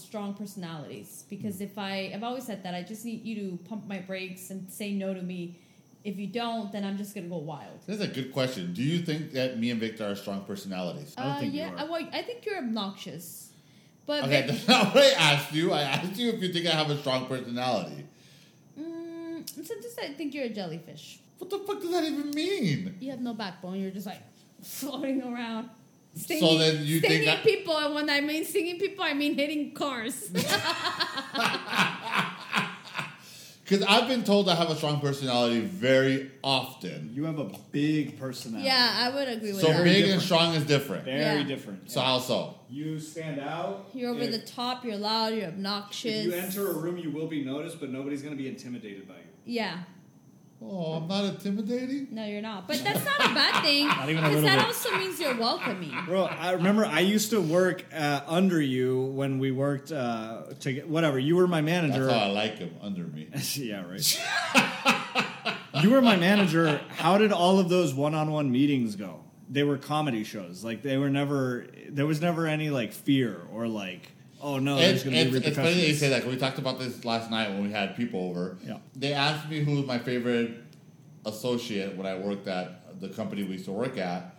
strong personalities because if I I've always said that I just need you to pump my brakes and say no to me. If you don't, then I'm just gonna go wild. That's a good question. Do you think that me and Victor are strong personalities? I don't uh, think you yeah, are. I, well, I think you're obnoxious. But Okay, that's not what I asked you. I asked you if you think I have a strong personality. mm, sometimes I think you're a jellyfish. What the fuck does that even mean? You have no backbone. You're just like floating around. So then you think stinging I- people, and when I mean stinging people, I mean hitting cars. Because I've been told I have a strong personality very often. You have a big personality. yeah, I would agree with So that. big and strong is different. Very Yeah. different. So how so? you stand out. You're over If- the top. You're loud. You're obnoxious. If you enter a room, you will be noticed, but nobody's going to be intimidated by you. yeah, Oh, I'm not intimidating. no, you're not. But that's not a bad thing. Not even a Because little that bit. also means you're welcoming. Bro, I remember I used to work uh, under you when we worked uh, to whatever. You were my That's manager. how I like him under me. yeah, right. you were my manager. How did all of those one-on-one meetings go? They were comedy shows. Like they were never. There was never any like fear or like, oh no, there's It's, going to be it's, it's funny that you repercussions. say that 'cause we talked about this last night when we had people over. Yeah. They asked me who was my favorite associate when I worked at the company we used to work at.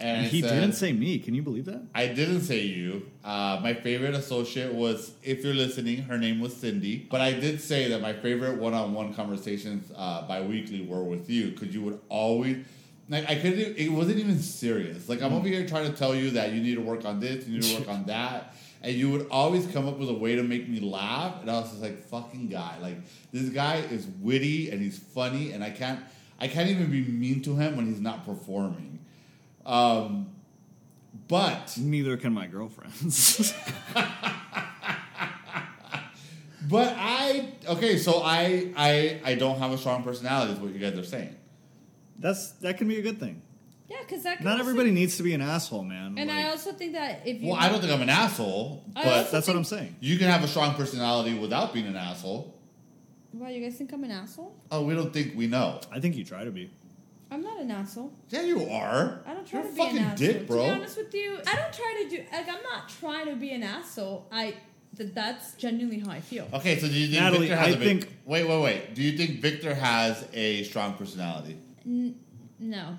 And And he said- didn't say me. Can you believe that? I didn't say you. Uh, my favorite associate was, if you're listening, her name was Cindy. But I did say that my favorite one-on-one conversations uh, bi-weekly were with you because you would always, like, I couldn't. It wasn't even serious. Like I'm over here trying to tell you that you need to work on this, you need to work on that, and you would always come up with a way to make me laugh. And I was just like, fucking guy, like this guy is witty and he's funny, and I can't, I can't even be mean to him when he's not performing. Um, but Neither can my girlfriends. But I okay, so I I I don't have a strong personality. Is what you guys are saying. That's that can be a good thing. Yeah, because that. can Not also- everybody needs to be an asshole, man. And I Like, also think that if you. Well, I don't think I'm an asshole, I but also that's what I'm saying. you can have a strong personality without being an asshole. Wow, you guys think I'm an asshole? Oh, we don't think we know. I think you try to be. I'm not an asshole. Yeah, you are. I don't try You're to a be an fucking asshole. dick, To bro. be honest with you, I don't try to do. Like, I'm not trying to be an asshole. I. That that's genuinely how I feel. Okay, so do you think Natalie, Victor has I a big, think- Wait, wait, wait. Do you think Victor has a strong personality? N- no.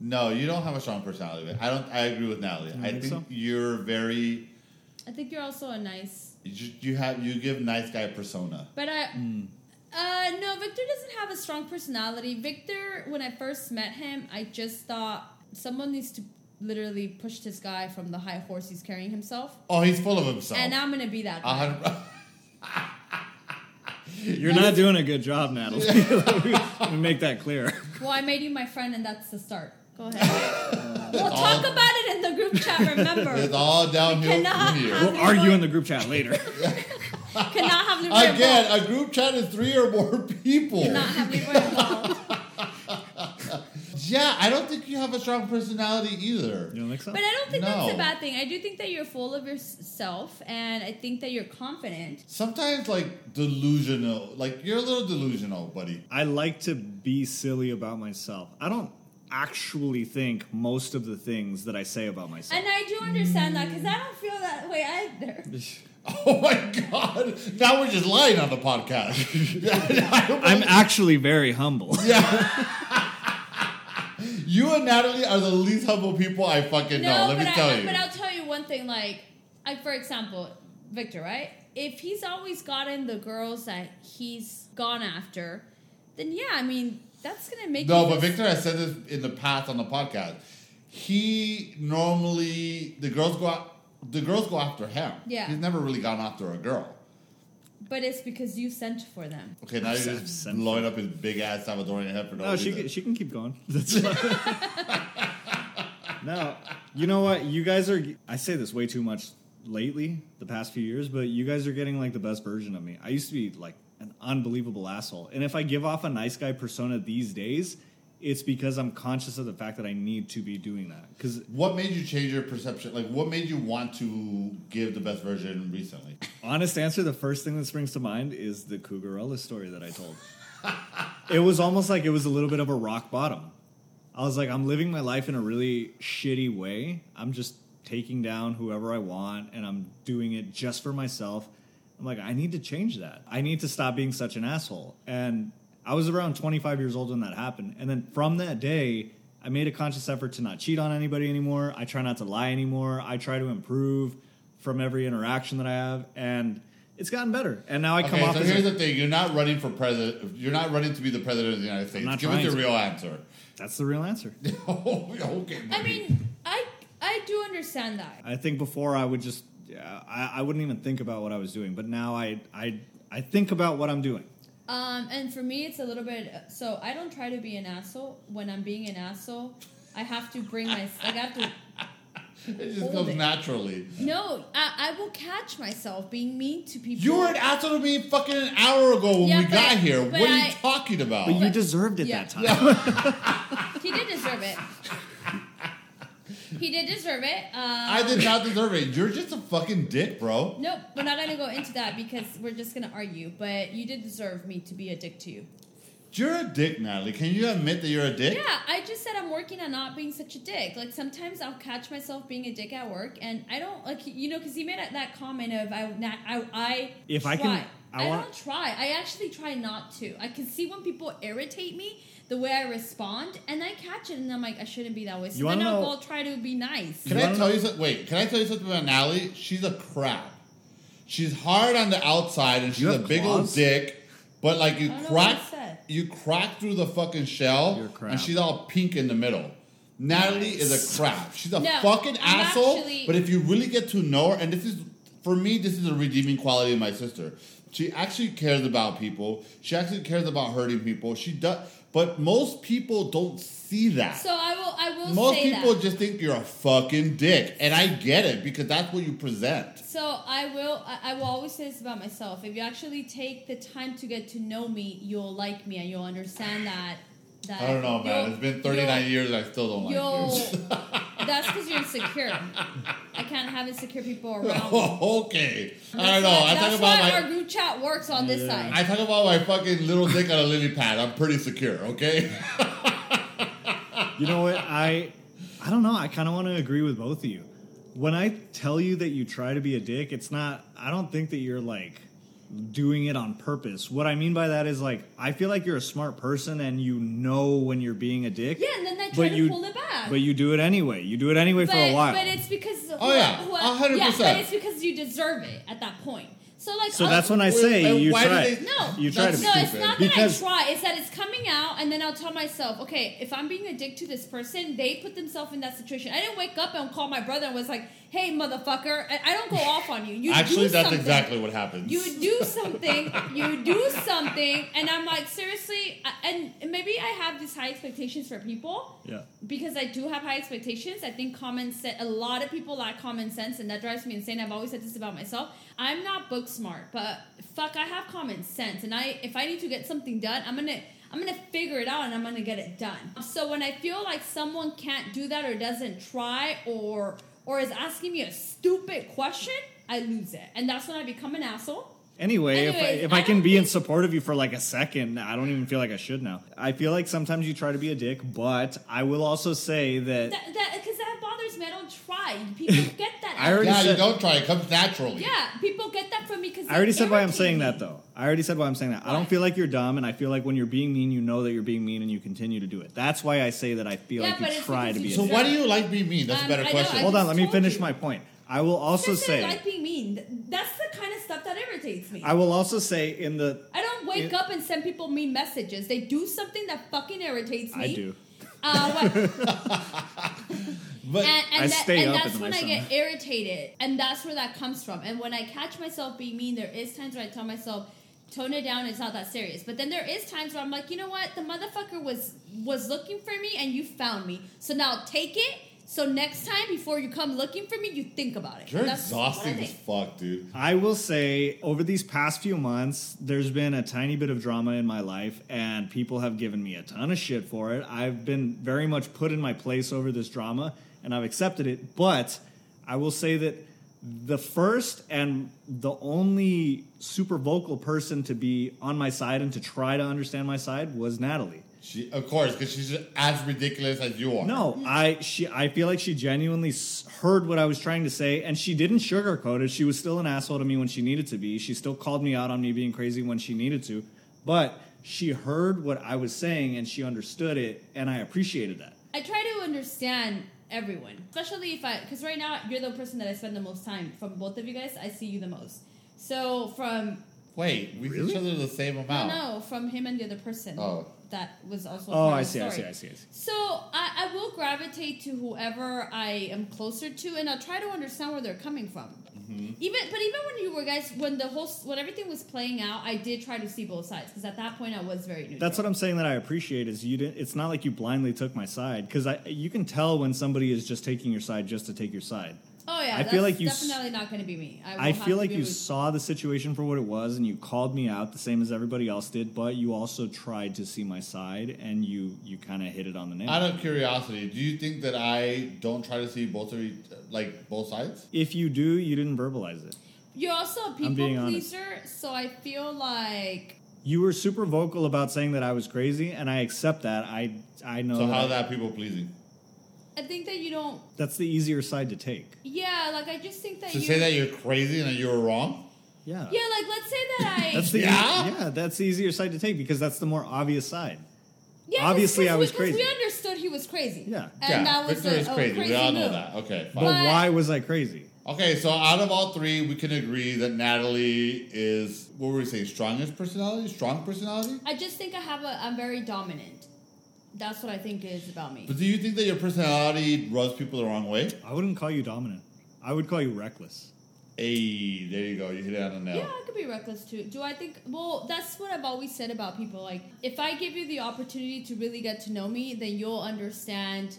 No, you don't have a strong personality. I don't. I agree with Natalie. don't I think think so? you're very. I think you're also a nice. You, you have you give nice guy persona. But I. Hmm. Uh, no, Victor doesn't have a strong personality. Victor, when I first met him, I just thought someone needs to literally push this guy from the high horse he's carrying himself. Oh, he's full of himself. And I'm gonna be that guy. You're not doing a good job, Natalie. Let me make that clear. Well, I made you my friend, and that's the start. Go ahead. we'll talk about it in the group chat. Remember, It's all downhill cannot from here. have- We'll argue in the group chat later. cannot have Leroy Again, involved. a group chat is three or more people. Cannot have Leroy involved. Yeah, I don't think you have a strong personality either. You don't think so? But I don't think that's a bad thing. I do think that you're full of yourself, and I think that you're confident. Sometimes, like delusional, like you're a little delusional, buddy. I like to be silly about myself. I don't actually think most of the things that I say about myself. And I do understand that because I don't feel that way either. Oh my god! Now we're just lying on the podcast. I'm actually very humble. Yeah. you and Natalie are the least humble people I fucking know. Let but me I, tell you. But I'll tell you one thing. Like, like for example, Victor, right? If he's always gotten the girls that he's gone after, then yeah, I mean that's gonna make No, but Victor has said this in the past on the podcast. He normally the girls go out, the girls go after him. Yeah. he's never really gone after a girl. But it's because you sent for them. Okay, now you're Sent- just sent blowing up his big ass Salvadorian head for no No, she reason. can, she can keep going. That's no, you know what? You guys are. I say this way too much lately, the past few years, but you guys are getting like the best version of me. I used to be like an unbelievable asshole, and if I give off a nice guy persona these days, it's because I'm conscious of the fact that I need to be doing that. Because What made you change your perception? Like, what made you want to give the best version recently? honest answer, the first thing that springs to mind is the Cougarella story that I told. it was almost like it was a little bit of a rock bottom. I was like, I'm living my life in a really shitty way. I'm just taking down whoever I want and I'm doing it just for myself. I'm like, I need to change that. I need to stop being such an asshole. And I was around 25 years old when that happened. And then from that day, I made a conscious effort to not cheat on anybody anymore. I try not to lie anymore. I try to improve from every interaction that I have. And it's gotten better. And now I come Okay, off so as here's a, the thing: you're not running for president. You're not running to be the president of the United States. not Give us trying your to. real answer. that's the real answer. oh, okay. I mean, I I do understand that. I think before I would just yeah, I, I wouldn't even think about what I was doing, but now I I I think about what I'm doing. Um, and for me, it's a little bit. So I don't try to be an asshole. When I'm being an asshole, I have to bring my. Like I have to. it just hold comes it. naturally. No, I, I will catch myself being mean to people. You were an asshole to me fucking an hour ago when Yeah, we but- got here. but What are you I- talking about? But you deserved it Yeah. that time. He did deserve it. He did deserve it. Um, I did not deserve it. You're just a fucking dick, bro. Nope, we're not gonna go into that because we're just gonna argue. But you did deserve me to be a dick to you. You're a dick, Natalie. Can you admit that you're a dick? Yeah, I just said I'm working on not being such a dick. Like sometimes I'll catch myself being a dick at work, and I don't like you know because he made that comment of I not I I If I try. can- I I, want- don't try. I actually try not to. I can see when people irritate me the way I respond, and I catch it, and I'm like I shouldn't be that way. So You then wanna I'll know- go try to be nice. Can You I wanna tell know- you something? Wait, can I tell you something about Natalie? She's a crab. She's hard on the outside and she's You a have big old claws? dick, but like you I don't know crack, what said. you crack through the fucking shell, You're a crab. and she's all pink in the middle. Natalie is a crab. She's a No, fucking I'm asshole. actually- but if you really get to know her, and this is for me, this is a redeeming quality of my sister. She actually cares about people. She actually cares about hurting people. She does, but most people don't see that. So I will I will Most people that. just think you're a fucking dick, and I get it because that's what you present. So I will I, will always say this about myself. If you actually take the time to get to know me, you'll like me and you'll understand that. That I don't know, man. It's been 39 years, and I still don't like you. that's because you're insecure. I can't have insecure people around. me. Oh, okay. I don't know. why- I that's talk about why my. our group chat works on this side. I talk about my fucking little dick on a lily pad. I'm pretty secure, okay? You know what? I I don't know. I kind of want to agree with both of you. When I tell you that you try to be a dick, it's not. I don't think that you're like doing it on purpose. What I mean by that is like I feel like you're a smart person and you know when you're being a dick. yeah, and then I try but to you pull it back. but you do it anyway. You do it anyway but, for a while. but it's because Oh, yeah, a hundred Yeah, but percent. it's because you deserve it at that point. So like so I'll- that's when I say wait, you why try. they- No, you try to That's be no, it's stupid. not Because- that I try. It's that it's coming out, and then I'll tell myself, okay, if I'm being a dick to this person, they put themselves in that situation. I didn't wake up and call my brother and was like, "Hey, motherfucker!" I, I don't go off on you. You Actually, do that's something. exactly what happens. You do something, you do something, and I'm like, seriously, and maybe I have these high expectations for people Yeah. because I do have high expectations. I think common sense. A lot of people lack common sense, and that drives me insane. I've always said this about myself. I'm not book smart, but fuck, I have common sense, and I if I need to get something done, I'm gonna. I'm gonna figure it out and I'm gonna get it done. So when I feel like someone can't do that or doesn't try or or is asking me a stupid question, I lose it, and that's when I become an asshole. Anyway, if I, if I I can be in support of you for like a second, I don't even feel like I should now. I feel like sometimes you try to be a dick, but I will also say that That that because that bothers me. I don't try. People get that. I already yeah, you said- don't try. It comes naturally. Yeah, people get that from me because I already said why I'm saying that though. I already said why I'm saying that. I don't feel like you're dumb, and I feel like when you're being mean, you know that you're being mean, and you continue to do it. That's why I say that I feel Yeah, like you it's try to be. So why do you like being mean? That's a Um, better know, question. Hold on, let me finish you. my point. I will also Just say say. like being mean. That's the kind of stuff that irritates me. I will also say in the. I don't wake It- up and send people mean messages. They do something that fucking irritates me. I do. Uh, what, But and, and, I that, stay and up that's in my when I get irritated, and that's where that comes from. And when I catch myself being mean, there is times where I tell myself, "Tone it down. It's not that serious." But then there is times where I'm like, you know what? The motherfucker was was looking for me, and you found me. So now take it. So next time, before you come looking for me, you think about it. you're That's exhausting as fuck, dude. I will say over these past few months, there's been a tiny bit of drama in my life, and people have given me a ton of shit for it. I've been very much put in my place over this drama, and I've accepted it. But I will say that the first and the only super vocal person to be on my side and to try to understand my side was Natalie. She, of course, because she's as ridiculous as you are. No, I she I feel like she genuinely heard what I was trying to say, and she didn't sugarcoat it. She was still an asshole to me when she needed to be. She still called me out on me being crazy when she needed to, but she heard what I was saying and she understood it, and I appreciated that. I try to understand everyone, especially if I, because right now you're the person that I spend the most time from both of you guys. I see you the most. So from Wait, we see Really? each other the same no, amount. no, from him and the other person. Oh. That was also. Oh, I of the see, I see, I see, I see. So I, I will gravitate to whoever I am closer to, and I'll try to understand where they're coming from. Mm-hmm. Even, but even when you were guys, when the whole, when everything was playing out, I did try to see both sides because at that point I was very neutral. That's what I'm saying that I appreciate is you didn't. It's not like you blindly took my side because I you can tell when somebody is just taking your side just to take your side. Oh yeah, I that's feel like you s- definitely not going to be me. I, I feel like you able saw the situation for what it was and you called me out the same as everybody else did, but you also tried to see my side and you you kind of hit it on the nail. Out of curiosity, do you think that I don't try to see both of you, like both sides? if you do, you didn't verbalize it. You're also a people being honest. pleaser, so I feel like You were super vocal about saying that I was crazy, and I accept that. I I know So that how's that people pleasing? I think that you don't. that's the easier side to take. Yeah, like I just think that To you. say that you're crazy and that you were wrong? Yeah. yeah, like let's say that I. That's the Yeah? yeah, that's the easier side to take because that's the more obvious side. Yeah, 'cause- Obviously, 'cause I we- was 'cause crazy. We understood he was crazy. Yeah. and yeah, that was Victor a, is a crazy. crazy we all know move. that. Okay, But, fine. But- why was I crazy? Okay, so out of all three, we can agree that Natalie is what were we saying? Strongest personality, strong personality. I just think I have a. I'm very dominant. That's what I think is about me. But do you think that your personality rubs people the wrong way? I wouldn't call you dominant. I would call you reckless. Hey, there you go. You hit it on the nail. Yeah, I could be reckless too. Do I think? Well, that's what I've always said about people. Like, if I give you the opportunity to really get to know me, then you'll understand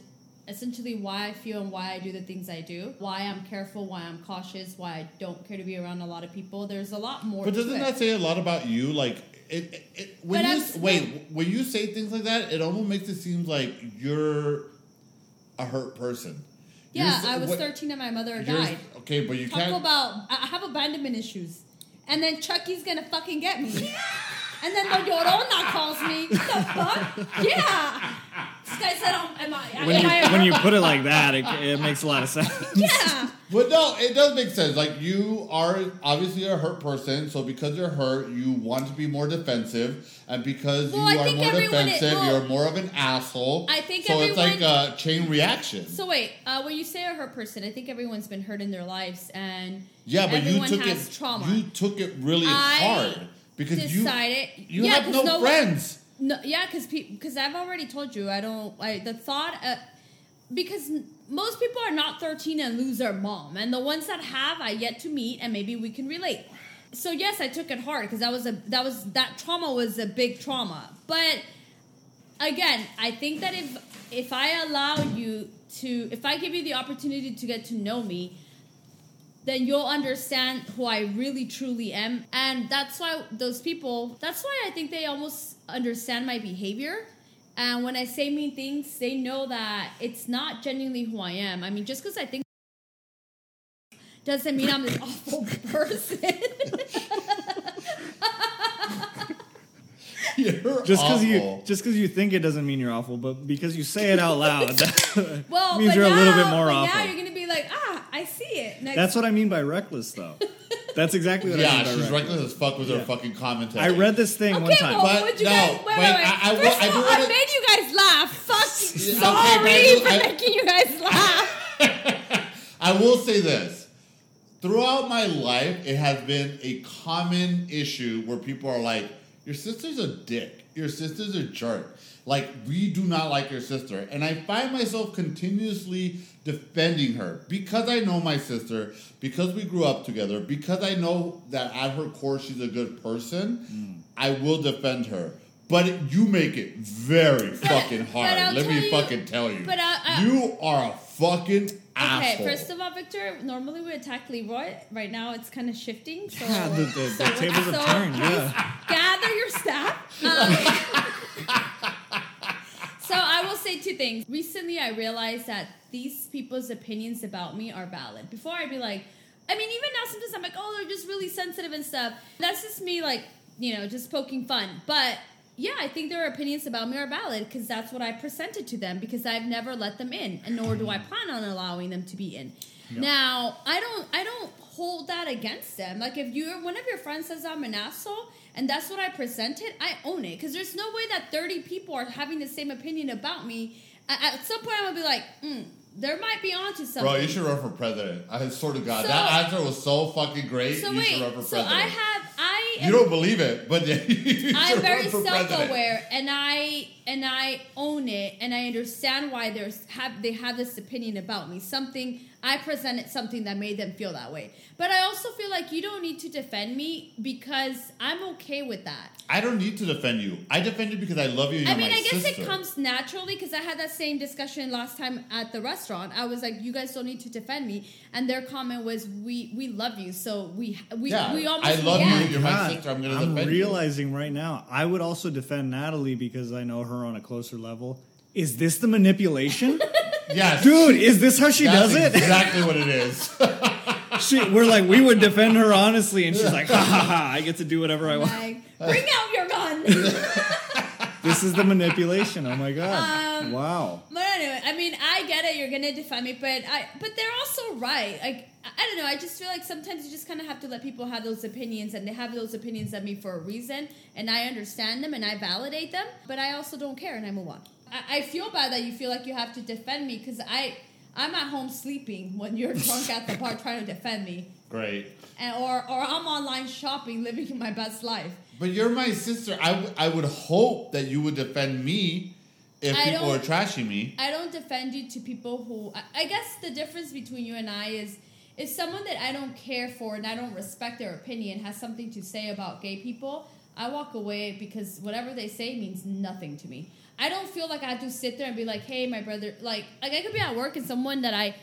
essentially why I feel and why I do the things I do, why I'm careful, why I'm cautious, why I don't care to be around a lot of people. There's a lot more. But doesn't it. that say a lot about you? Like, it, it, it when But you I'm s- s- wait, when you say things like that, it almost makes it seem like you're a hurt person. You're Yeah, s- I was what- 13 and my mother died. Okay, but you Talk can't. Talk about I I have abandonment issues, and then Chucky's gonna fucking get me, and then the Llorona calls me. What the fuck? Yeah. This guy said, um, "Am I?" When am you, I a when you put it like that, it, it makes a lot of sense. yeah. But no, it does make sense. Like you are obviously a hurt person, so because you're hurt, you want to be more defensive, and because Well, I you are think more everyone is- defensive, well, you're more of an asshole. I think so. It's like a chain reaction. So wait, uh, when you say a hurt person, I think everyone's been hurt in their lives, and yeah, but you everyone took has it. trauma. You took it really I hard because you decided you yeah, have no, no friends. No, yeah, because because I've already told you I don't. I the thought uh, because most people are not thirteen and lose their mom, and the ones that have I yet to meet, and maybe we can relate. So yes, I took it hard because that was a that was that trauma was a big trauma. But again, I think that if if I allow you to, if I give you the opportunity to get to know me, then you'll understand who I really truly am. And that's why those people, that's why I think they almost understand my behavior. And when I say mean things, they know that it's not genuinely who I am. I mean, just because I think doesn't mean I'm this awful person. You're Just because you just because you think it doesn't mean you're awful, but because you say it out loud, that well, means you're now, a little bit more but awful. Now you're gonna be like, ah, I see it. Next That's what I mean by reckless, though. That's exactly what I Yeah, mean by she's reckless. reckless as fuck with her fucking commentary. I read this thing Okay, one time. well, But would you no, guys, wait, wait, wait, wait. I- I First I of all, I wanna- made you guys laugh. Fuck. Okay, but Sorry I- for I- making you guys laugh. I will say this. Throughout my life, it has been a common issue where people are like, Your sister's a dick. Your sister's a jerk. Like, we do not like your sister. And I find myself continuously defending her because I know my sister, because we grew up together, because I know that at her core she's a good person. Mm. I will defend her. But it- you make it very fucking hard. Let me you- fucking tell you. but I- I- you are a fucking Okay, asshole. first of all, Victor, normally we attack Leroy. Right now it's kind of shifting. So, Yeah, the- the- the so, tables have so turned, yeah. Gather your staff. Um, so I will say two things. Recently, I realized that these people's opinions about me are valid. Before, I'd be like, I mean, even now, sometimes I'm like, oh, they're just really sensitive and stuff. That's just me, like, you know, just poking fun. But yeah, I think their opinions about me are valid because that's what I presented to them because I've never let them in, and nor do I plan on allowing them to be in. Yeah. Now, I don't, I don't hold that against them. Like if you're, one of your friends says I'm an asshole, and that's what I presented, I own it because there's no way that 30 people are having the same opinion about me. At, at some point, I'm gonna be like, mm, there might be onto something. Bro, you should run for president. I swear to God, So- that answer was so fucking great. so you should wait, run for so president. I have, I am you don't believe it, but I'm very run for president. self-aware, and I and I own it, and I understand why there's have they have this opinion about me. Something I presented something that made them feel that way, but I also feel like you don't need to defend me because I'm okay with that. I don't need to defend you. I defend you because I love you. And I you're mean, my I guess sister. it comes naturally because I had that same discussion last time at the restaurant. I was like, "You guys don't need to defend me," and their comment was, "We we love you, so we we Yeah, we almost I love you. You're my God, sister. I'm gonna I'm defend you. realizing right now. I would also defend Natalie because I know her on a closer level. Is this the manipulation, Yes, dude? Is this how she That's does it? Exactly what it is. she, we're like, we would defend her honestly, and she's like, ha ha ha! I get to do whatever I want. Like, bring out your gun. This is the manipulation. Oh my god! Um, wow. But anyway, I mean, I get it. You're gonna defend me, but I, but they're also right. Like, I I don't know. I just feel like sometimes you just kind of have to let people have those opinions, and they have those opinions of me for a reason, and I understand them and I validate them. But I also don't care, and I move on. I, I feel bad that you feel like you have to defend me because I, I'm at home sleeping when you're drunk at the bar trying to defend me, Great. and or or I'm online shopping, living my best life. But you're my sister. I, w- I would hope that you would defend me if I people are trashing me. I don't defend you to people who. I, I guess the difference between you and I is if someone that I don't care for and I don't respect their opinion has something to say about gay people, I walk away because whatever they say means nothing to me. I don't feel like I have to sit there and be like, "Hey, my brother," like like I could be at work and someone that I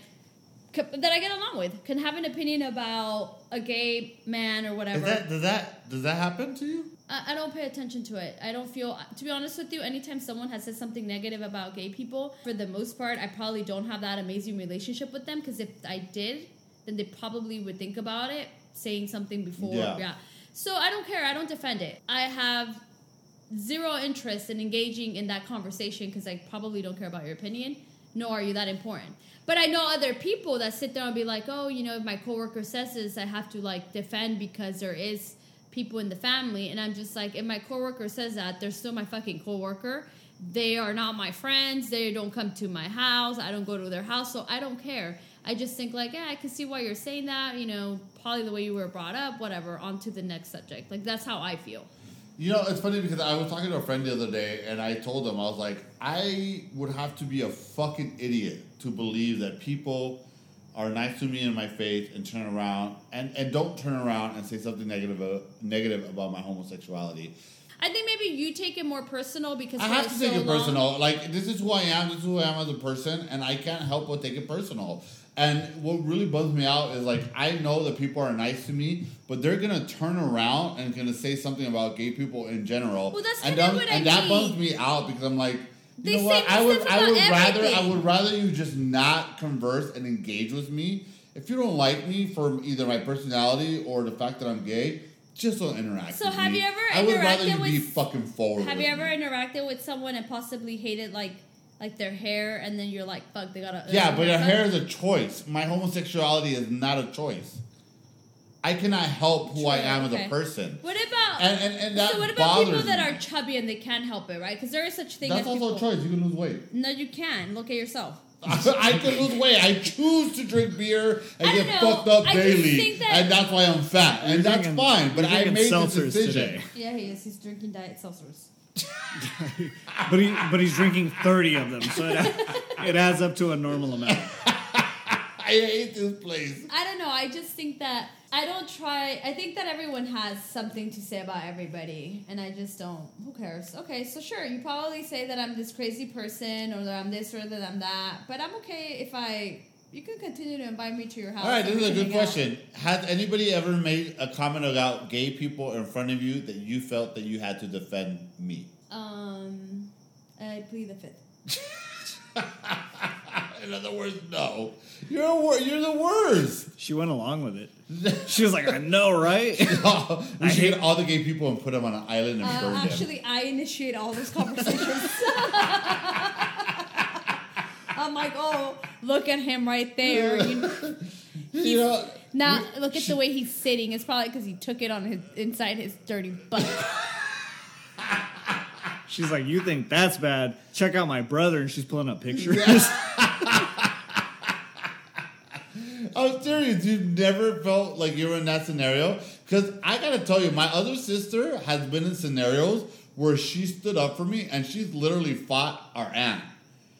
that I get along with can have an opinion about a gay man or whatever. Is that, does that does that happen to you? I, I don't pay attention to it. I don't feel, to be honest with you, anytime someone has said something negative about gay people, for the most part, I probably don't have that amazing relationship with them because if I did, then they probably would think about it, saying something before. Yeah. Yeah. So I don't care. I don't defend it. I have zero interest in engaging in that conversation because I probably don't care about your opinion, nor are you that important. But I know other people that sit there and be like, oh, you know, if my coworker says this, I have to like defend because there is people in the family. And I'm just like, if my coworker says that, they're still my fucking coworker. They are not my friends. They don't come to my house. I don't go to their house. So I don't care. I just think like, yeah, I can see why you're saying that. You know, probably the way you were brought up, whatever. On to the next subject. Like that's how I feel. You know, it's funny because I was talking to a friend the other day and I told him, I was like, I would have to be a fucking idiot to believe that people are nice to me in my face and turn around and, and don't turn around and say something negative uh, negative about my homosexuality. I think maybe you take it more personal because I have to so take it long- personal. Like this is who I am. This is who I am as a person, and I can't help but take it personal. And what really bums me out is like I know that people are nice to me, but they're gonna turn around and gonna say something about gay people in general. Well, that's and that, what I and that mean. bums me out because I'm like, you They know what? I would I would rather I would rather you just not converse and engage with me. If you don't like me for either my personality or the fact that I'm gay, just don't interact. So with have me. you ever I would rather interacted you be fucking forward. Have with you ever me. interacted with someone and possibly hated like like their hair, and then you're like, fuck, they got a Yeah, but your hair is a choice. My homosexuality is not a choice. I cannot help who I True, am as a person. What about And and, and that so? What about people that me. are chubby and they can't help it, right? Because there is such thing That's as also people. a choice. You can lose weight. No, you can. Look at yourself. I can lose weight. I choose to drink beer and I get know. fucked up I daily, that- and that's why I'm fat, and that's fine. But I made this seltzers decision. today. Yeah, he is. He's drinking diet seltzers. But he but he's drinking thirty of them, so it, it adds up to a normal amount. I hate this place. I don't know. I just think that I don't try. I think that everyone has something to say about everybody, and I just don't. Who cares? Okay, so sure, you probably say that I'm this crazy person, or that I'm this, or that I'm that, but I'm okay if I. You can continue to invite me to your house. All right, this is a good can hang out. question. Has anybody ever made a comment about gay people in front of you that you felt that you had to defend me? Um, I plead the fifth. In other words, no. You're a wor- you're the worst. She went along with it. She was like, I know, right? we I should hate- get all the gay people and put them on an island and burn Uh, them. actually, I initiate all those conversations. I'm like, oh, look at him right there. You, You know, now, look at the way he's sitting. It's probably because he took it on his inside his dirty butt. She's like, you think that's bad? Check out my brother, and she's pulling up pictures. I'm serious. You've never felt like you were in that scenario? Because I gotta tell you, my other sister has been in scenarios where she stood up for me and she's literally fought our aunt.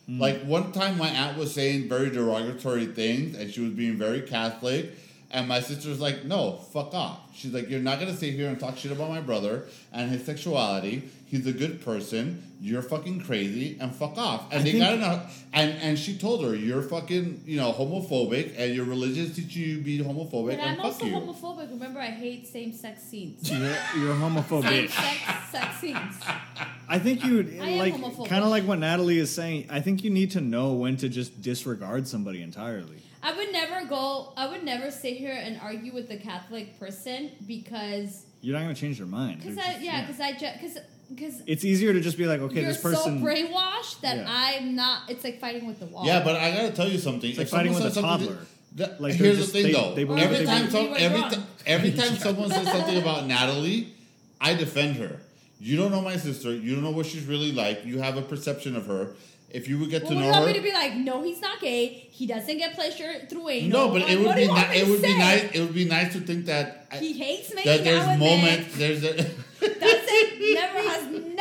Mm. Like one time, my aunt was saying very derogatory things and she was being very Catholic. And my sister was like, no, fuck off. She's like, you're not gonna sit here and talk shit about my brother and his sexuality. He's a good person. You're fucking crazy and fuck off. And I they got enough. And and she told her, you're fucking, you know, homophobic and your religion teaches you to be homophobic But and I'm fuck also you. homophobic. Remember, I hate same-sex scenes. you're, you're homophobic. Same-sex sex scenes. I think you I like kind of like what Natalie is saying. I think you need to know when to just disregard somebody entirely. I would never go. I would never sit here and argue with a Catholic person because, You're not going to change their mind. because They're I just- yeah, because I just because because it's easier to just be like, okay, you're this person. so brainwashed that Yeah. I'm not. It's like fighting with the wall. Yeah, but I gotta tell you something. It's like If fighting with says a toddler. that- Like, here's just- the thing, they- though. they believe every time, believe. some, You were every, wrong. every time someone says something about Natalie, I defend her. You don't know my sister. You don't know what she's really like. You have a perception of her. If you would get Well, to you know want her, me to be like, no, he's not gay. He doesn't get pleasure through anal. no, but it would what be ni- it to would be nice. It would be nice to think that He hates me. that there's now and moments. There's a, That's it. Never has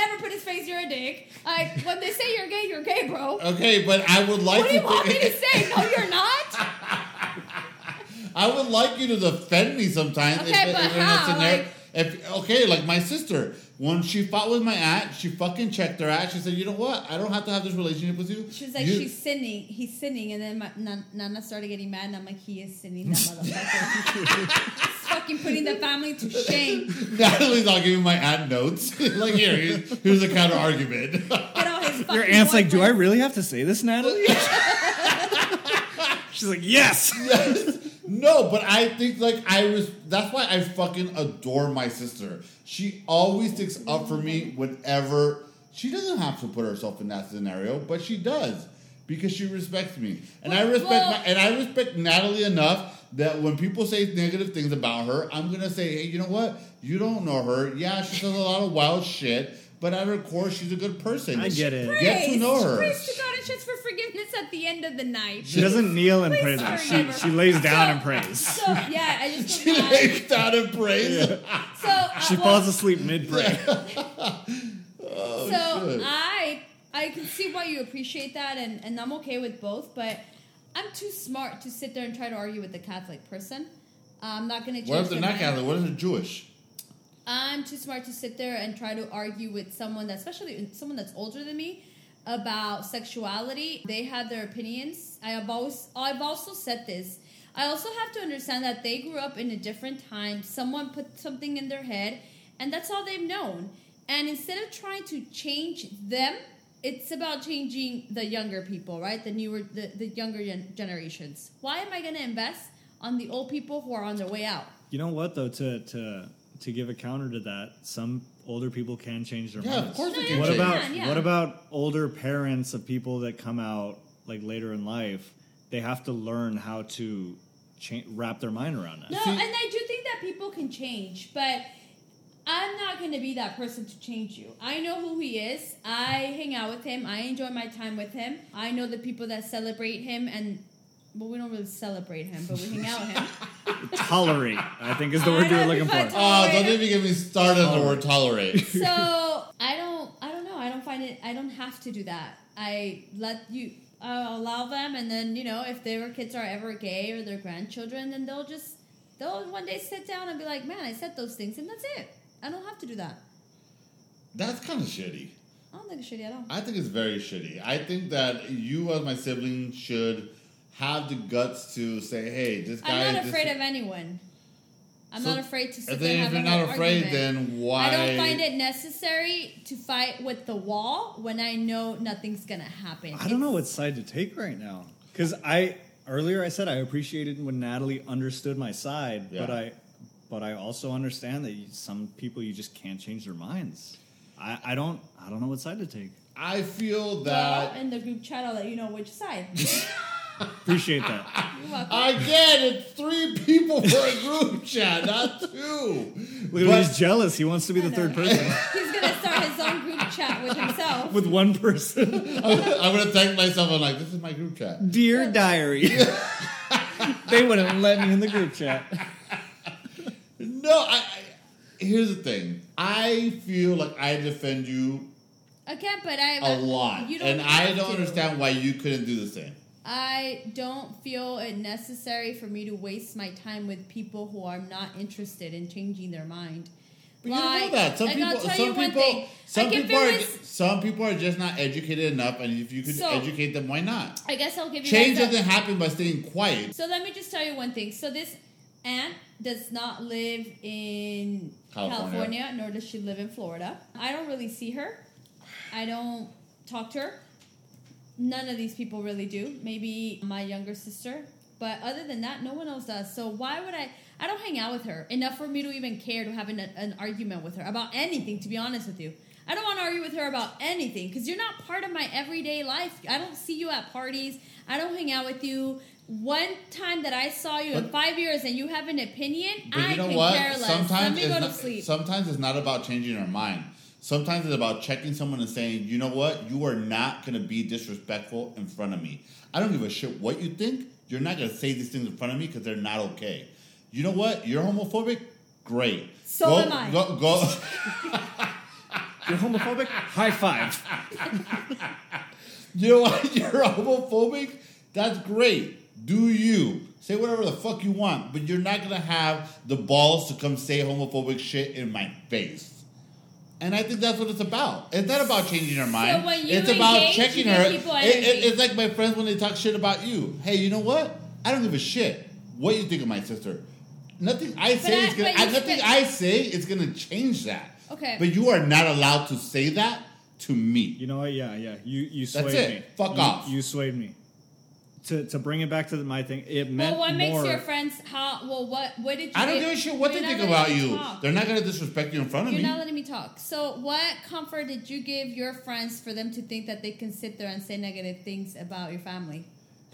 never put his face. You're a dick. Like when they say you're gay, you're gay, bro. okay, but I would like what do you want me to say? No, you're not. I would like you to defend me sometimes. Okay, but in a how? Like- if okay, like my sister, when she fought with my aunt, she fucking checked her out. She said, "You know what? I don't have to have this relationship with you." She's like, You- she's sinning. He's sinning, and then my, Nana started getting mad, and I'm like, he is sinning, that motherfucker. He's fucking putting the family to shame. Natalie's not giving my aunt notes. like here, here's, here's a counter argument. Get all his fucking Your aunt's like, do I really have to say this, Natalie? She's like, yes. yes. No, but I think like I was. That's why I fucking adore my sister. She always sticks up for me whenever. She doesn't have to put herself in that scenario, but she does because she respects me, and I respect well- my, and I respect Natalie enough that when people say negative things about her, I'm gonna say, hey, you know what? You don't know her. Yeah, she does a lot of wild shit, but at her core, she's a good person. I get it. Get to know her. Praise to God and just for forgiveness at the end of the night. She doesn't kneel and Please pray. Though. her. She she lays down So- and prays. So yeah, I just She feel bad. lays down and prays. So uh, She well, falls asleep mid pray. Oh, So shit. I I can see why you appreciate that, and, and I'm okay with both. But I'm too smart to sit there and try to argue with a Catholic person. I'm not going to. What if they're not Catholic? What if they're Jewish? I'm too smart to sit there and try to argue with someone that, especially someone that's older than me, about sexuality. They have their opinions. I have always, I've also said this. I also have to understand that they grew up in a different time. Someone put something in their head, and that's all they've known. And instead of trying to change them, it's about changing the younger people, right? The newer, the, the younger gen- generations. Why am I going to invest on the old people who are on their way out? You know what though? To to to give a counter to that, some older people can change their Yeah, of minds. course No, they yeah, can. What change. about can, yeah. what about older parents of people that come out like later in life? They have to learn how to cha- wrap their mind around that. No, See- and I do think that people can change, but I'm not going to be that person to change you. I know who he is. I hang out with him. I enjoy my time with him. I know the people that celebrate him, and well, we don't really celebrate him, but we hang out with him. Tolerate, I think, is the word you're looking for. tolerate Oh, don't even get me started on the word tolerate. So I don't. I don't know. I don't find it. I don't have to do that. I let you. I allow them, and then you know, if their kids are ever gay or their grandchildren, then they'll just they'll one day sit down and be like, "Man, I said those things, and that's it. I don't have to do that." That's kind of shitty. I don't think it's shitty at all. I think it's very shitty. I think that you, as my sibling, should have the guts to say, "Hey, this guy." I'm not this- afraid of anyone. I'm So- not afraid to sit And there then if have you're not afraid, argument. then why? I don't find it necessary to fight with the wall when I know nothing's gonna happen. I don't know what side to take right now. Because I earlier I said I appreciated when Natalie understood my side, but I but I also understand that you, some people you just can't change their minds. I, I don't I don't know what side to take. I feel Well, that in the group chat, I'll let you know which side. Appreciate that. You're welcome. again, it's three people for a group chat, not two. Look at But- him, he's jealous. He wants to be the know. third person He's gonna start his own group chat with himself. with one person. I'm, I'm gonna text myself. I'm like, this is my group chat. Dear diary. they wouldn't let me in the group chat. No, I, I. Here's the thing. I feel like I defend you Again, but I a lot, You don't and I don't to. understand why you couldn't do the same. I don't feel it necessary for me to waste my time with people who are not interested in changing their mind. But you know that. Some like, people, some people, some like, people are, was, some people are just not educated enough, and if you could So- educate them, why not? I guess I'll give you Change doesn't happen by staying quiet. So let me just tell you one thing. So this aunt does not live in California. California. nor does she live in Florida. I don't really see her. I don't talk to her. None of these people really do. Maybe my younger sister. But other than that, no one else does. So why would I? I don't hang out with her enough for me to even care to have an, an argument with her about anything. To be honest with you, I don't want to argue with her about anything because you're not part of my everyday life. I don't see you at parties. I don't hang out with you. One time that I saw you in five years and you have an opinion, But I you know can what? care less. Let Sometimes me it's go not, to sleep. sometimes it's not about changing your mind. Sometimes it's about checking someone and saying, you know what, you are not gonna be disrespectful in front of me. I don't give a shit what you think. You're not gonna say these things in front of me because they're not okay. You know what? You're homophobic. Great. So go, am I. Go, go. You're homophobic? High five. You know what? You're homophobic? That's great. Do you. Say whatever the fuck you want, but you're not gonna have the balls to come say homophobic shit in my face. And I think that's what it's about. It's not about changing her mind. when you it's about checking her. It- it- it's like my friends when they talk shit about you. Hey, you know what? I don't give a shit what you think of my sister. Nothing I say I- is gonna. I, nothing I say is gonna change that. Okay. But you are not allowed to say that to me. You know what? Yeah, yeah. You you swayed That's it. me. Fuck You- off. You swayed me. To to bring it back to the, my thing, it meant well, what makes more. your friends? How? Well, what? What did you? I don't give a shit what You're they not think letting about me you. talk. They're not gonna disrespect you in front of You're me. not letting me talk. So, what comfort did you give your friends for them to think that they can sit there and say negative things about your family?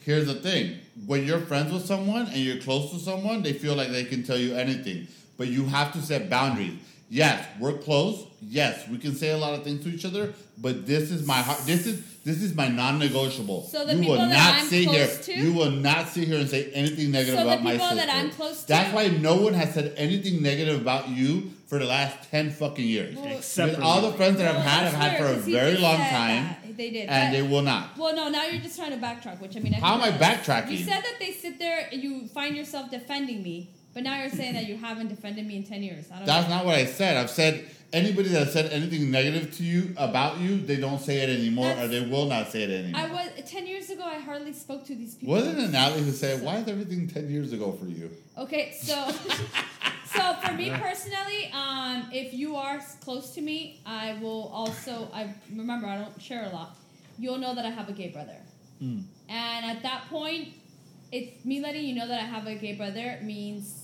Here's the thing: when you're friends with someone and you're close to someone, they feel like they can tell you anything. But you have to set boundaries. Yes, we're close. Yes, we can say a lot of things to each other. But this is my heart. This is this is my non-negotiable. So the you will people that not I'm sit here. close to- You will not sit here and say anything negative So the about my people sister. that I'm close to- That's why no one has said anything negative about you for the last ten fucking years. Well, Except With for all me. the friends that I've had, I've had for weird, a 'cause he very long time, that. They did, and but- they will not. Well, no, now you're just trying to backtrack, which I mean, I How am I backtracking? You said that they sit there and you find yourself defending me, but now you're saying that you haven't defended me in ten years. I don't That's know. not what I said. I've said anybody that said anything negative to you about you, they don't say it anymore, or they will not say it anymore. I was ten years ago. I hardly spoke to these people. Wasn't it Natalie who said, "Why is everything ten years ago for you?" Okay, so so for me personally, um, if you are close to me, I will also. I remember I don't share a lot. You'll know that I have a gay brother, Mm. and at that point, it's me letting you know that I have a gay brother means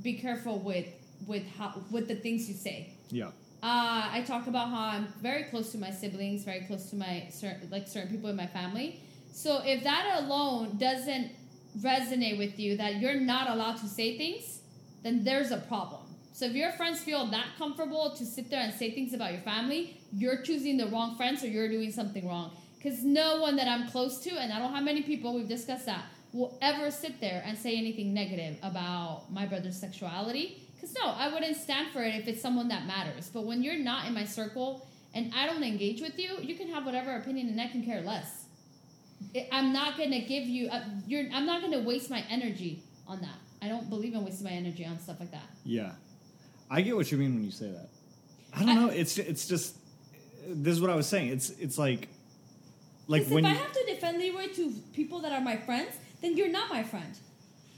be careful with with how with the things you say. Yeah. Uh, I talk about how I'm very close to my siblings, very close to my certain, like certain people in my family. So if that alone doesn't resonate with you, that you're not allowed to say things, then there's a problem. So if your friends feel that comfortable to sit there and say things about your family, you're choosing the wrong friends or you're doing something wrong. Because no one that I'm close to, and I don't have many people, we've discussed that, will ever sit there and say anything negative about my brother's sexuality. Because no, I wouldn't stand for it if it's someone that matters. But when you're not in my circle and I don't engage with you, you can have whatever opinion and I can care less. I'm not gonna give you. You're. I'm not gonna waste my energy on that. I don't believe in wasting my energy on stuff like that. Yeah, I get what you mean when you say that. I don't I- know. It's it's just this is what I was saying. It's it's like like when if you, I have to defend Leroy to people that are my friends, then you're not my friend.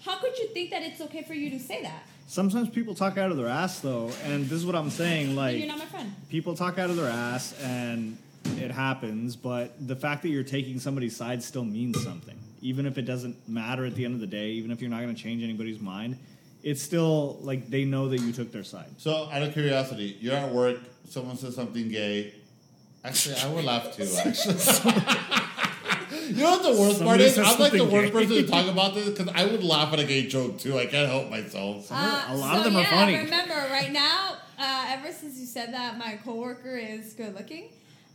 How could you think that it's okay for you to say that? sometimes people talk out of their ass though, and this is what I'm saying. then Like you're not my friend. people talk out of their ass and it happens, but the fact that you're taking somebody's side still means something. even if it doesn't matter at the end of the day, even if you're not going to change anybody's mind, it's still like they know that you took their side. So, out of curiosity, you're at work, someone says something gay. Actually, I would laugh too, actually. you know what the worst part is? I'm like the worst gay. person to talk about this because I would laugh at a gay joke too. I can't help myself. Uh, A lot so of them are funny. Remember, right now, uh, ever since you said that, my coworker is good looking.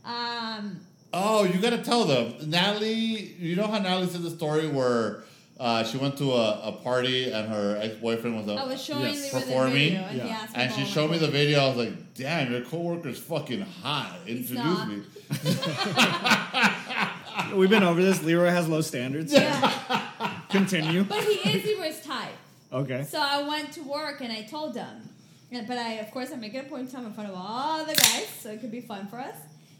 Um, Oh, you gotta tell them. Natalie, you know how Natalie said the story where uh, she went to a, a party and her ex boyfriend was, I was showing Yes. Leroy the Performing? video, and Yeah. asked and she showed me the video. I was like, "Damn, your coworker's fucking hot." Introduce me. We've been over this. Leroy has low standards. Yeah, Continue. but he is Leroy's type. Okay. So I went to work and I told them. But I, of course, I make it a point to tell him in front of all the guys, so it could be fun for us.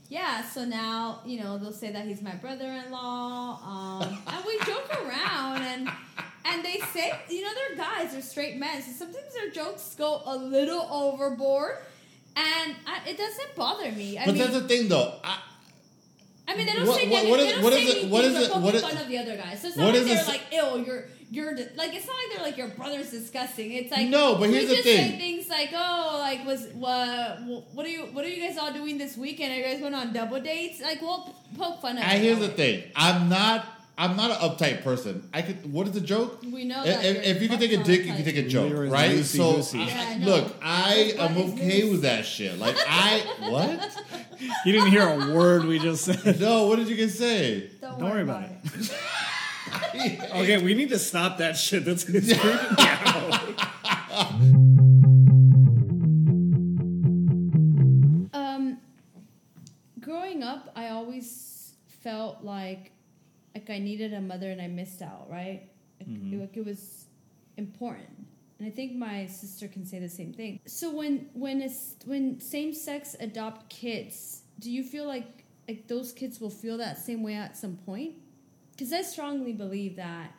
Yeah, so now, you know, they'll say that he's my brother-in-law, um, and we joke around, and and they say, you know, they're guys, they're straight men, so sometimes their jokes go a little overboard, and I, it doesn't bother me. I But mean, that's the thing, though. I, I mean, they don't What- say what- negative. what they is- don't what say is it- anything what is it- poking what is- fun of the other guys. So it's what not like is they're this- like, "Ew, you're you're like." It's not like they're like your brother's disgusting. It's like No, but we here's the just say things like, "Oh, like was what what are you what are you guys all doing this weekend? Are you guys going on double dates?" Like we'll poke fun of. and it here's that the thing. I'm not. I'm not an uptight person. I could. What is the joke? We know If, that if, you're if you can take a fucking dick, you can take a joke, Leroy's right? loosey so, goosey. I- Yeah, I look, I am okay loose. with that shit. Like I what? You didn't hear a word we just said. No, what did you guys say? Don't, Don't worry worry about, about it. Okay, we need to stop that shit. That's it's creeping me out. Um, growing up, I always felt like like I needed a mother and I missed out. Right? Like, Mm-hmm. it, like it was important, and I think my sister can say the same thing. So when when when same sex adopt kids, do you feel like like those kids will feel that same way at some point? Because I strongly believe that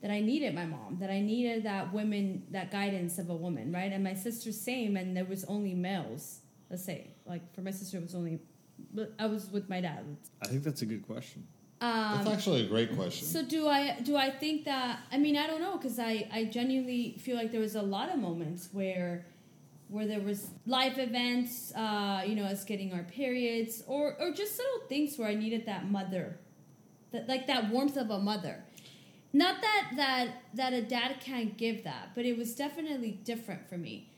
that I needed my mom, that I needed that women, that guidance of a woman, right? And my sister same, and there was only males. Let's say, like for my sister, it was only, but I was with my dad. I think that's a good question. That's Um, actually a great question. so do I? Do I think that? I mean, I don't know because I I genuinely feel like there was a lot of moments where where there was life events, uh, you know, us getting our periods, or or just little things where I needed that mother, that like that warmth of a mother. Not that that that a dad can't give that, but it was definitely different for me.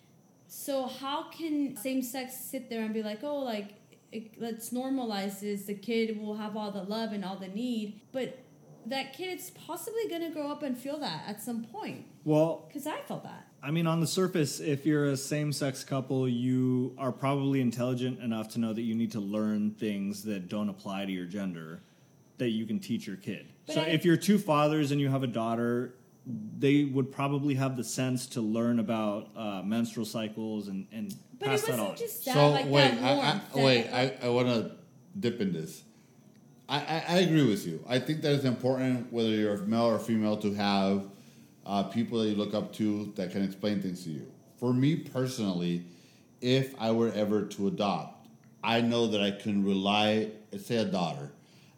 So how can same sex sit there and be like, oh, like it, let's normalize this. The kid will have all the love and all the need, but that kid is possibly going to grow up and feel that at some point. Well, Because I felt that. I mean, on the surface, if you're a same sex couple, you are probably intelligent enough to know that you need to learn things that don't apply to your gender that you can teach your kid. But so I- if you're two fathers and you have a daughter, they would probably have the sense to learn about uh, menstrual cycles and, and But pass it that wasn't on. just that, so like wait, that I, warmth. I, that- wait, I, I want to dip in this. I, I, I agree with you. I think that it's important whether you're male or female to have uh, people that you look up to that can explain things to you. For me personally, if I were ever to adopt, I know that I can rely. Say a daughter,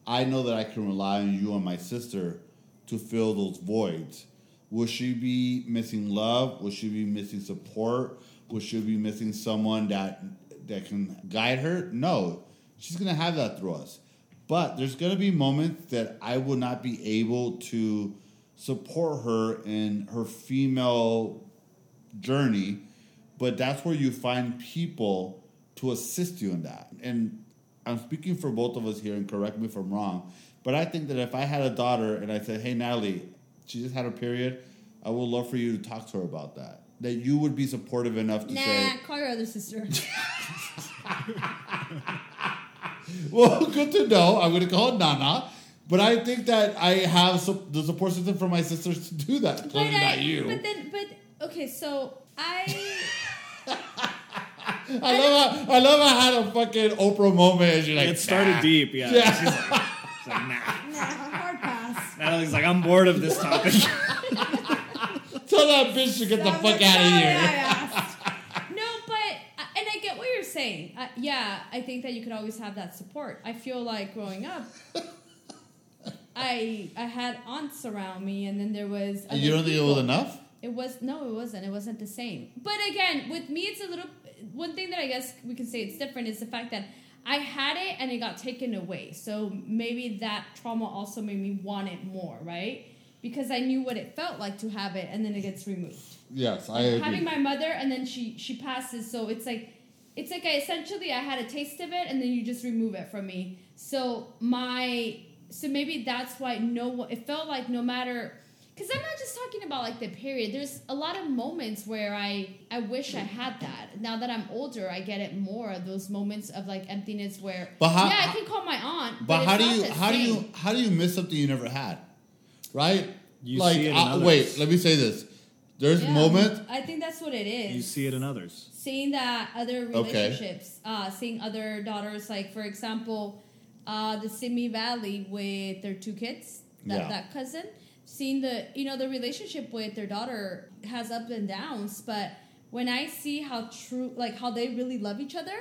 I know that I can rely on you and my sister to fill those voids. Will she be missing love? Will she be missing support? Will she be missing someone that that can guide her? No, she's gonna have that through us. But there's gonna be moments that I will not be able to support her in her female journey. But that's where you find people to assist you in that. And I'm speaking for both of us here, and correct me if I'm wrong. But I think that if I had a daughter and I said, "Hey, Natalie, she just had her period," I would love for you to talk to her about that. That you would be supportive enough to Nah, say, call your other sister. "Well, good to know. I'm going to call Nana." But I think that I have su- the support system for my sisters to do that. but, Clearly, I, not you. but then, but okay, so I. I love how I love how I had a fucking Oprah moment. And you're like, it started "Nah." deep, yeah. Yeah. She's like, she's like, nah. Nah, hard. Natalie's like, I'm bored of this topic. Tell that bitch to get the Sounds fuck out of sorry here. I asked. no, but uh, and I get what you're saying. Uh, yeah, I think that you could always have that support. I feel like growing up, I I had aunts around me, and then there was. other you don't think it was people. enough? It was no, it wasn't. It wasn't the same. But again, with me, it's a little. One thing that I guess we can say it's different is the fact that I had it and it got taken away. So maybe that trauma also made me want it more, right? Because I knew what it felt like to have it, and then it gets removed. Yes, I agree. Having my mother, and then she she passes, so it's like. It's like I essentially I had a taste of it, and then you just remove it from me. So my so maybe that's why no it felt like no matter because i'm not just talking about like the period there's a lot of moments where i i wish i had that now that i'm older i get it more those moments of like emptiness where But how- yeah i can call my aunt but, But how do you the how do you how do you miss something you never had? Right? You like see it in uh, others. wait, let me say this. There's Yeah, moments i think that's what it is You see it in others. seeing that other Okay. relationships, uh, seeing other daughters, like for example, uh, the Simi Valley with their two kids, that, Yeah. that cousin, seeing the you know the relationship with their daughter has ups and downs, but when I see how true, like how they really love each other,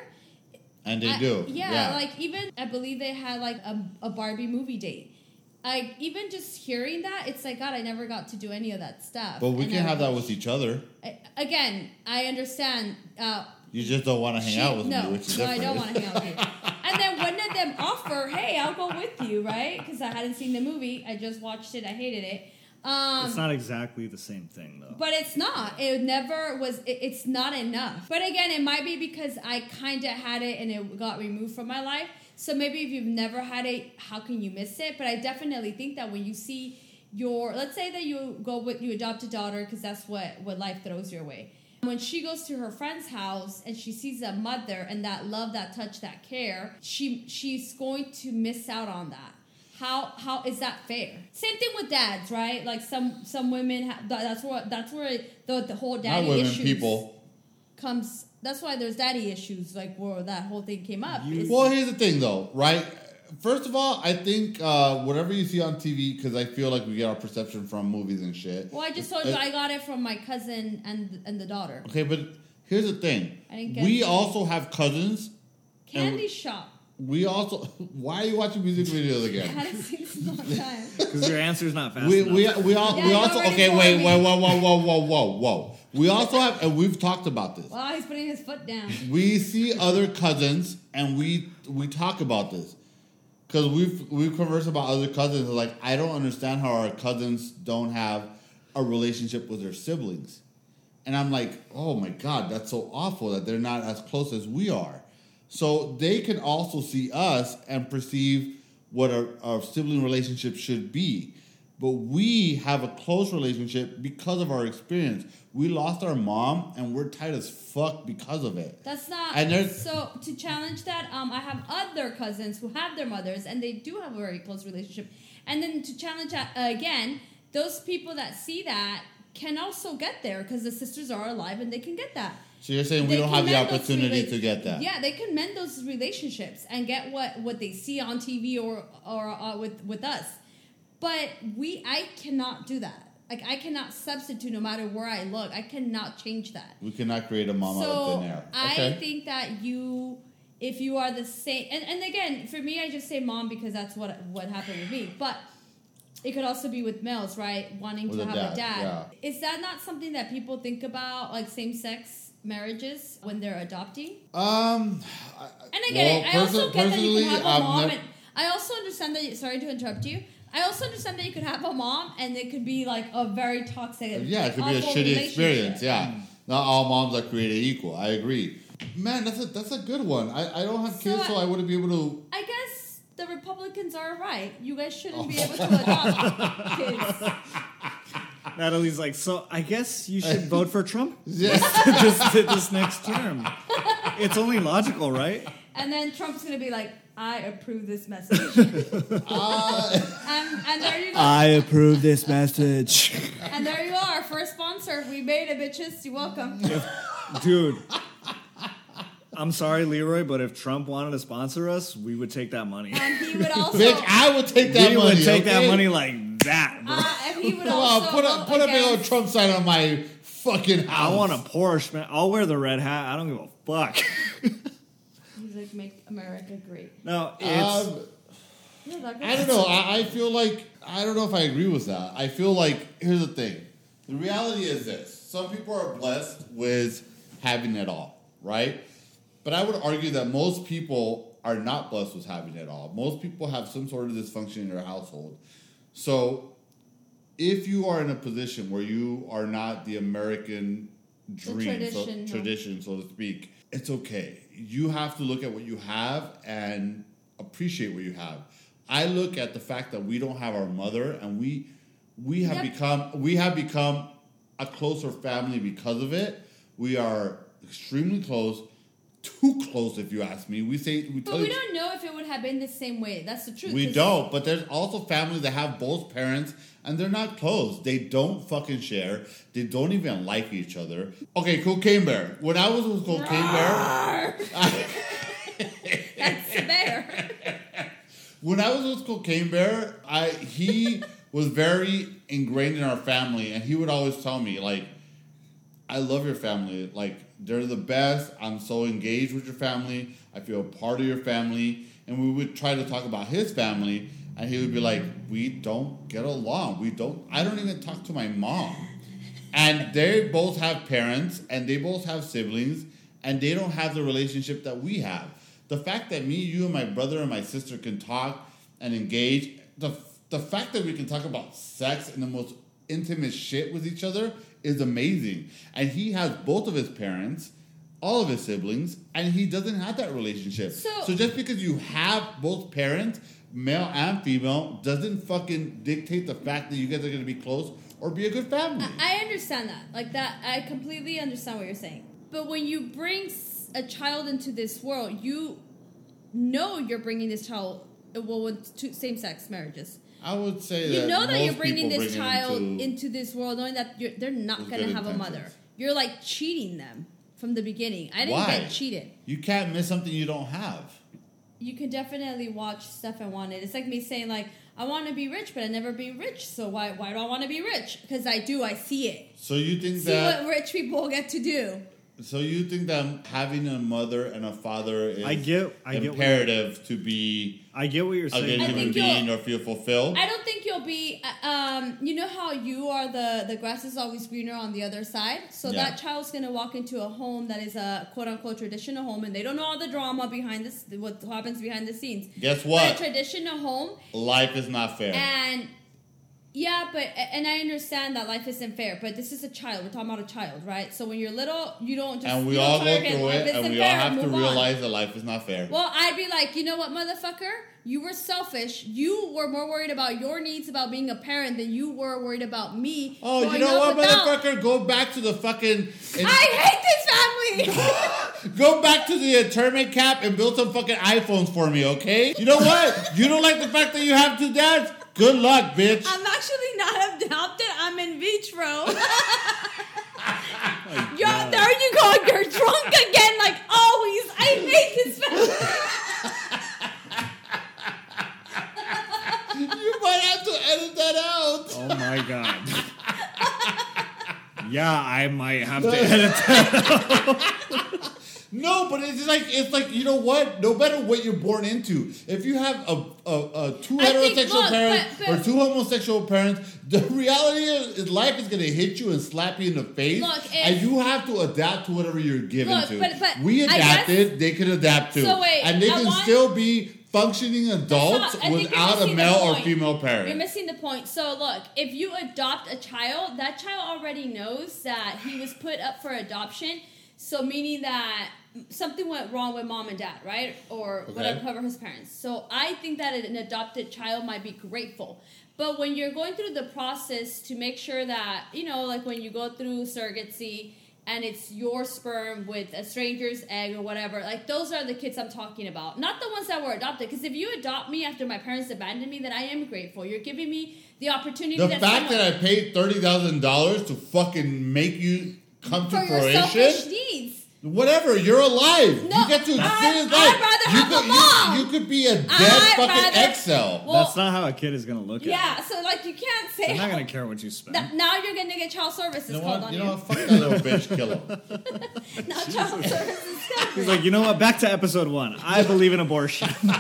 and they I- do. Yeah, like even I believe they had like a, a Barbie movie date. Like even just hearing that, it's like God, I never got to do any of that stuff. but we And can I have that with each other. I- Again, I understand. Uh, You just don't want to hang she- out with no, me, which is no, different. I don't want to hang out with you. And then one of them offer, "Hey, I'll go with you," right? Because I hadn't seen the movie. I just watched it. I hated it. Um, it's not exactly the same thing, though. but it's not. It never was. It, it's not enough. But again, it might be because I kind of had it and it got removed from my life. So maybe if you've never had it, how can you miss it? But I definitely think that when you see your, let's say that you go with you adopt a daughter because that's what what life throws your way. When she goes to her friend's house and she sees that mother and that love, that touch, that care, she she's going to miss out on that. How how is that fair? Same thing with dads, right? Like some some women ha- that's what that's where the the whole Not daddy women, issues people. comes. That's why there's daddy issues, like where that whole thing came up. You- Well, here's the thing, though, right? First of all, I think uh, whatever you see on TV, because I feel like we get our perception from movies and shit. well, I just told you Uh, I got it from my cousin and and the daughter. Okay, but here's the thing. I didn't get We it. also have cousins. Candy shop. We also. Why are you watching music videos I again? hadn't seen this in a long time. Because your answer's not fast We enough. we we all Yeah, we you also already okay. told Wait, me. wait, whoa, whoa, whoa, whoa, whoa, whoa. We also have, and we've talked about this. Wow, he's putting his foot down. we see other cousins and we we talk about this because we've we've conversed about other cousins like i don't understand how our cousins don't have a relationship with their siblings. And i'm like oh my god that's so awful that they're not as close as we are. So they can also see us and perceive what our, our sibling relationship should be but we have a close relationship because of our experience we lost our mom and we're tight as fuck because of it That's not. And there's- so to challenge that, um, I have other cousins who have their mothers, and they do have a very close relationship. And then to challenge that uh, again, those people that see that can also get there because the sisters are alive and they can get that. So you're saying we They don't have the opportunity to get that? Yeah, they can mend those relationships and get what what they see on TV or or uh, with with us. But we, I cannot do that. Like I cannot substitute no matter where I look. I cannot change that. We cannot create a mom out of So thin air. I Okay. think that you, if you are the same, and, and again, for me, I just say mom because that's what what happened with me. But it could also be with males, right? Wanting With to a have a dad, dad. Is that not something that people think about, like same sex marriages when they're adopting? um, I- And I get well, it. I also get that you can have a mom. nev- and I also understand that. Sorry to interrupt you. I also understand that you could have a mom, and it could be like a very toxic. yeah, it could be a shitty experience. Yeah, mm. not all moms are created equal. I agree. Man, that's a that's a good one. I, I don't have So kids, so I- I wouldn't be able to. I guess the Republicans are right. You guys shouldn't Oh. be able to adopt kids. Natalie's like, so I guess you should vote for Trump Yeah. just this next term. It's only logical, right? And then Trump's gonna be like, I approve this message. Uh, and, and there you go. I approve this message. and there you are, first sponsor. We made it, bitches. You're welcome. Dude, I'm sorry, Leroy, but if Trump wanted to sponsor us, we would take that money. And he would also. bitch, I would take that we money. would take okay? that money like that, bro. uh, and he would Come also. on, put a vote put a big old Trump sign on my fucking house. I want a Porsche, man. I'll wear the red hat. I don't give a fuck. He's like, make America great. no, it's Um, Yeah, I don't know. I, I feel like I don't know if I agree with that. I feel like here's the thing. The reality is this: some people are blessed with having it all, right? But I would argue that most people are not blessed with having it all. Most people have some sort of dysfunction in their household. So, if you are in a position where you are not the American dream, so- tradition, no. tradition, so to speak, it's okay. You have to look at what you have and appreciate what you have. I look at the fact that we don't have our mother, and we we have Yep. become we have become a closer family because of it. We are extremely close, too close, if you ask me. We say we But we each- don't know if it would have been the same way. That's the truth. We don't, but there's also families that have both parents and they're not close. They don't fucking share. They don't even like each other. Okay, Cocaine Bear. When I was with Cocaine Bear, That's bear. when I was with Cocaine Bear, I he was very ingrained in our family, and he would always tell me like, "I love your family. Like they're the best. I'm so engaged with your family. I feel part of your family." And we would try to talk about his family, and he would be like, "We don't get along. We don't. I don't even talk to my mom." And they both have parents, and they both have siblings, and they don't have the relationship that we have. The fact that me, you, and my brother and my sister can talk and engage, the the fact that we can talk about sex and the most intimate shit with each other is amazing. And he has both of his parents, all of his siblings, and he doesn't have that relationship. So- so just because you have both parents, male and female, doesn't fucking dictate the fact that you guys are going to be close or be a good family. I I understand that. Like that, I completely understand what you're saying. But when you bring a child into this world, you know you're bringing this child. Well, with two same-sex marriages, I would say you that know that you're bringing this bring child into- into, this world, knowing that you're, they're not going to have a mother. You're like cheating them from the beginning. I didn't Why? get cheated. You can't miss something you don't have. You can definitely watch stuff I wanted. It's like me saying like I want to be rich, but I never be rich. So why why do I want to be rich? Because I do. I see it. So you think See that? what rich people get to do. So you think that having a mother and a father is I get- I get what imperative to be I get what you're a good saying. I human think you'll- being or feel fulfilled? I don't think you'll be. uh, Um, you know how you are the the grass is always greener on the other side. So Yeah. that child's gonna walk into a home that is a quote unquote traditional home, and they don't know all the drama behind this, what happens behind the scenes. Guess what? But a traditional home, Life is not fair. and yeah, but and I understand that life isn't fair. But this is a child. We're talking about a child, right? So when you're little, you don't just and we all go through it, and we all have to move on. realize that life is not fair. Well, I'd be like, you know what, motherfucker? You were selfish. You were more worried about your needs about being a parent than you were worried about me. oh, you know what, without- motherfucker? Go back to the fucking. I hate this family. Go back to the internment camp and build some fucking iPhones for me, okay? You know what? you don't like the fact that you have two dads? Good luck, bitch. I'm actually not adopted. I'm in vitro. Oh Yo, God. there you go. You're drunk again, like always. I hate this family. you might have to edit that out. Oh my god. yeah, I might have to edit that. No, but it's like it's like you know what? No matter what you're born into, if you have a, a, a two I think- heterosexual look, parents but- but- or two homosexual parents, the reality is, life is going to hit you and slap you in the face, Look, if- and you have to adapt to whatever you're given Look, to. but- but we I guess- adapted; they can adapt to, So wait, and they I can want- still be functioning adults I without a male or female parent. You're missing the point. So look, if you adopt a child, that child already knows that he was put up for adoption. So meaning that something went wrong with mom and dad, right? Or Okay. whatever whoever his parents. So I think that an adopted child might be grateful. But when you're going through the process to make sure that, you know, like when you go through surrogacy and it's your sperm with a stranger's egg or whatever, like those are the kids I'm talking about. Not the ones that were adopted. Because if you adopt me after my parents abandoned me, then I am grateful. You're giving me the opportunity The that fact that I paid thirty thousand dollars to fucking make you come for to your fruition. selfish needs. Whatever, you're alive. No, you get to experience I'd- life. I'd rather you have could, a mom. You, you could be a dead I'd fucking rather- Excel. Well, That's not how a kid is gonna look at yeah, so like you can't say They're not gonna care what you spend. Th- now you're gonna get child services you know called what? on You you. know what? Fuck that little bitch. Kill him. now child services coming. He's like, you know what? Back to episode one. I believe in abortion.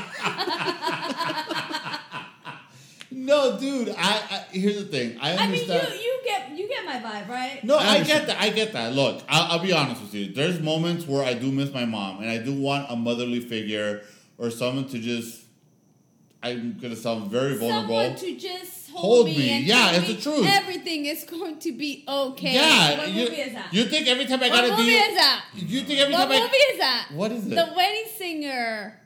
No, dude. I, I here's the thing. I I mean, understand. you you get you get my vibe, right? No, I I, get that. I get that. Look, I'll, I'll be honest with you. There's moments where I do miss my mom, and I do want a motherly figure or someone to just. I'm gonna sound very vulnerable. Someone to just hold, Hold me. me. Yeah, it's me the truth. Everything is going to be okay. yeah, What you, movie is that? you think every time I what gotta movie do, is that? you think every What time movie I, is that? what is it? The Wedding Singer.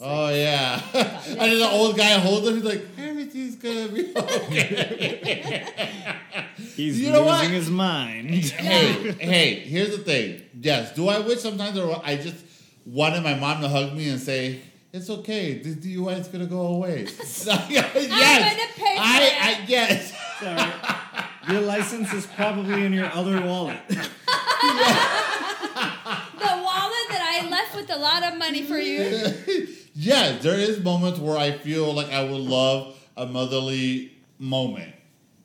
Oh yeah, and then the old guy holds him. He's like, everything's gonna be okay. He's You know losing what? his mind. hey, hey, here's the thing. Yes, do I wish sometimes or I just wanted my mom to hug me and say, "It's okay. This DUI is gonna go away." yes, I'm gonna pay for I, it. I yes. Sorry. Your license is probably in your other wallet. The wallet that I left with a lot of money for you. Yes, there is moments where I feel like I would love a motherly moment.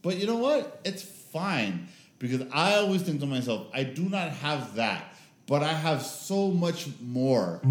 But you know what? It's fine because I always think to myself, I do not have that, but I have so much more.